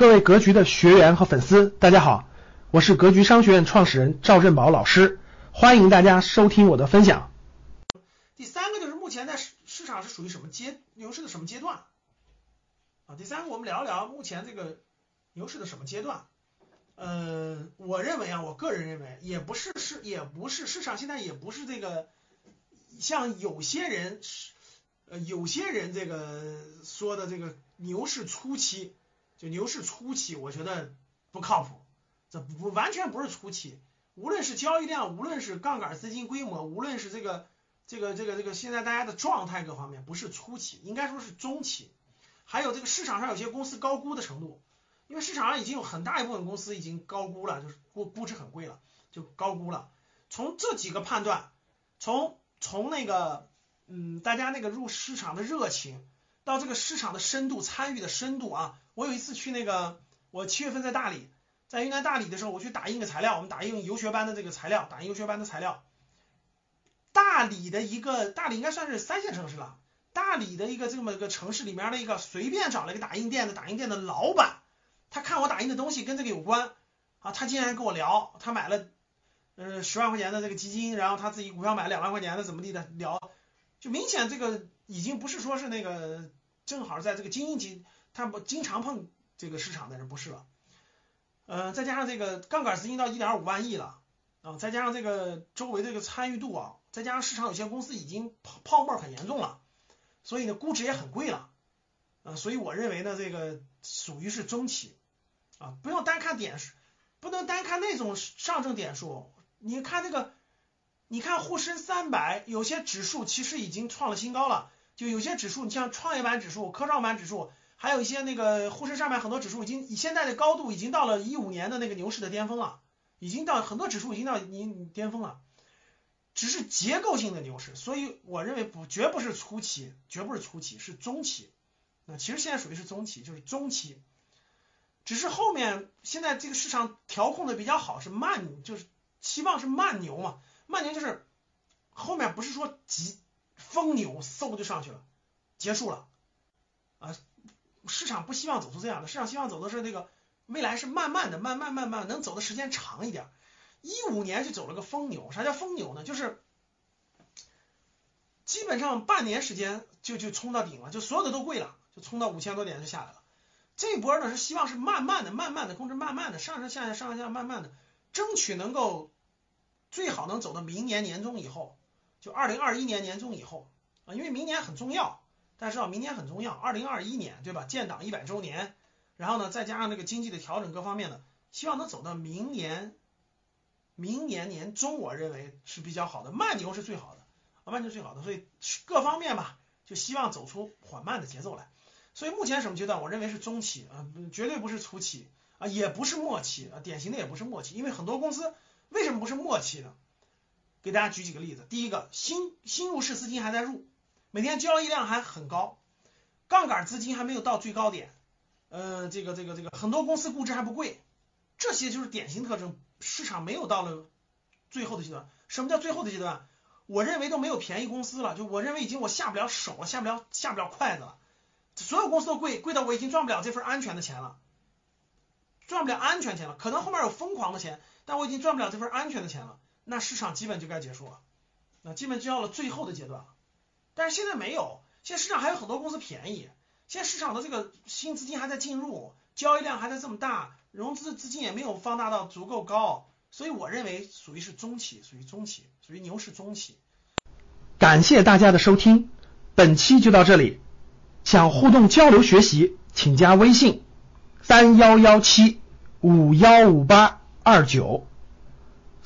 各位格局的学员和粉丝，大家好，我是格局商学院创始人赵振宝老师，欢迎大家收听我的分享。第三个就是目前在市市场是属于什么阶牛市的什么阶段啊？第三个我们聊一聊目前这个牛市的什么阶段？呃，我认为啊，我个人认为也不是市也不是市场现在也不是这个像有些人是呃有些人这个说的这个牛市初期。就牛市初期，我觉得不靠谱，这不完全不是初期。无论是交易量，无论是杠杆资金规模，无论是这个这个这个这个现在大家的状态各方面，不是初期，应该说是中期。还有这个市场上有些公司高估的程度，因为市场上已经有很大一部分公司已经高估了，就是估估值很贵了，就高估了。从这几个判断，从从那个嗯，大家那个入市场的热情。到这个市场的深度参与的深度啊，我有一次去那个，我七月份在大理，在云南大理的时候，我去打印个材料，我们打印游学班的这个材料，打印游学班的材料。大理的一个，大理应该算是三线城市了。大理的一个这么个城市里面的一个随便找了一个打印店的打印店的老板，他看我打印的东西跟这个有关啊，他竟然跟我聊，他买了呃十万块钱的这个基金，然后他自己股票买了两万块钱的怎么地的聊，就明显这个。已经不是说是那个正好在这个精英级，他不经常碰这个市场的人不是了，呃，再加上这个杠杆资金到一点五万亿了啊，再加上这个周围这个参与度啊，再加上市场有些公司已经泡泡沫很严重了，所以呢估值也很贵了，啊，所以我认为呢这个属于是中期啊，不用单看点数，不能单看那种上证点数，你看这个，你看沪深三百有些指数其实已经创了新高了。就有些指数，你像创业板指数、科创板指数，还有一些那个沪深上面很多指数，已经以现在的高度已经到了一五年的那个牛市的巅峰了，已经到很多指数已经到你巅峰了，只是结构性的牛市，所以我认为不绝不是初期，绝不是初期，是中期。那其实现在属于是中期，就是中期，只是后面现在这个市场调控的比较好，是慢，就是期望是慢牛嘛，慢牛就是后面不是说急。疯牛嗖就上去了，结束了，啊，市场不希望走出这样的，市场希望走的是那个未来是慢慢的，慢慢慢慢能走的时间长一点。一五年就走了个疯牛，啥叫疯牛呢？就是基本上半年时间就就冲到顶了，就所有的都贵了，就冲到五千多点就下来了。这波呢是希望是慢慢的、慢慢的控制，慢慢的上上下下、上上下下，慢慢的争取能够最好能走到明年年中以后。就二零二一年年中以后啊，因为明年很重要，大家知道明年很重要，二零二一年对吧？建党一百周年，然后呢，再加上这个经济的调整各方面的，希望能走到明年，明年年中，我认为是比较好的，慢牛是最好的，慢牛最好的，所以各方面吧，就希望走出缓慢的节奏来。所以目前什么阶段？我认为是中期啊，绝对不是初期啊，也不是末期啊，典型的也不是末期，因为很多公司为什么不是末期呢？给大家举几个例子，第一个，新新入市资金还在入，每天交易量还很高，杠杆资金还没有到最高点，呃，这个这个这个很多公司估值还不贵，这些就是典型特征，市场没有到了最后的阶段。什么叫最后的阶段？我认为都没有便宜公司了，就我认为已经我下不了手了，下不了下不了筷子了，所有公司都贵，贵到我已经赚不了这份安全的钱了，赚不了安全钱了，可能后面有疯狂的钱，但我已经赚不了这份安全的钱了。那市场基本就该结束了，那基本就到了最后的阶段了。但是现在没有，现在市场还有很多公司便宜，现在市场的这个新资金还在进入，交易量还在这么大，融资资金也没有放大到足够高，所以我认为属于是中期，属于中期，属于牛市中期。感谢大家的收听，本期就到这里。想互动交流学习，请加微信三幺幺七五幺五八二九。